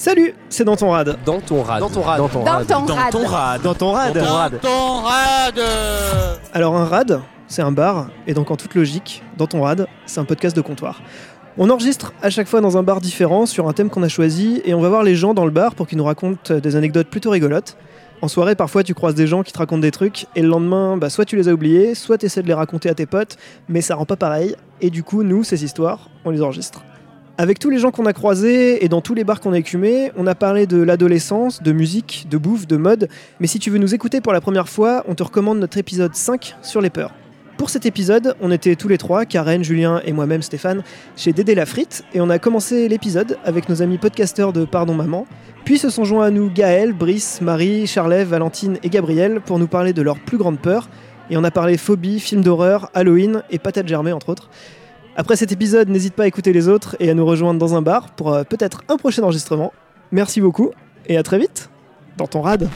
Salut, c'est dans ton rad. Dans ton rad. Dans ton rad. Dans ton Dans rad. ton Dans ton rad. Dans ton rad. Dans ton rad. ton rad. Alors un rad, c'est un bar, et donc en toute logique, dans ton rad, c'est un podcast de comptoir. On enregistre à chaque fois dans un bar différent sur un thème qu'on a choisi, et on va voir les gens dans le bar pour qu'ils nous racontent des anecdotes plutôt rigolotes. En soirée, parfois, tu croises des gens qui te racontent des trucs, et le lendemain, bah, soit tu les as oubliés, soit tu essaies de les raconter à tes potes, mais ça rend pas pareil. Et du coup, nous, ces histoires, on les enregistre. Avec tous les gens qu'on a croisés et dans tous les bars qu'on a écumés, on a parlé de l'adolescence, de musique, de bouffe, de mode. Mais si tu veux nous écouter pour la première fois, on te recommande notre épisode 5 sur les peurs. Pour cet épisode, on était tous les trois, Karen, Julien et moi-même Stéphane, chez Dédé la Frite, et on a commencé l'épisode avec nos amis podcasteurs de Pardon Maman. Puis se sont joints à nous Gaël, Brice, Marie, Charlève, Valentine et Gabriel pour nous parler de leurs plus grandes peurs. Et on a parlé phobie, films d'horreur, Halloween et patates germées entre autres. Après cet épisode, n'hésite pas à écouter les autres et à nous rejoindre dans un bar pour euh, peut-être un prochain enregistrement. Merci beaucoup et à très vite dans ton rad.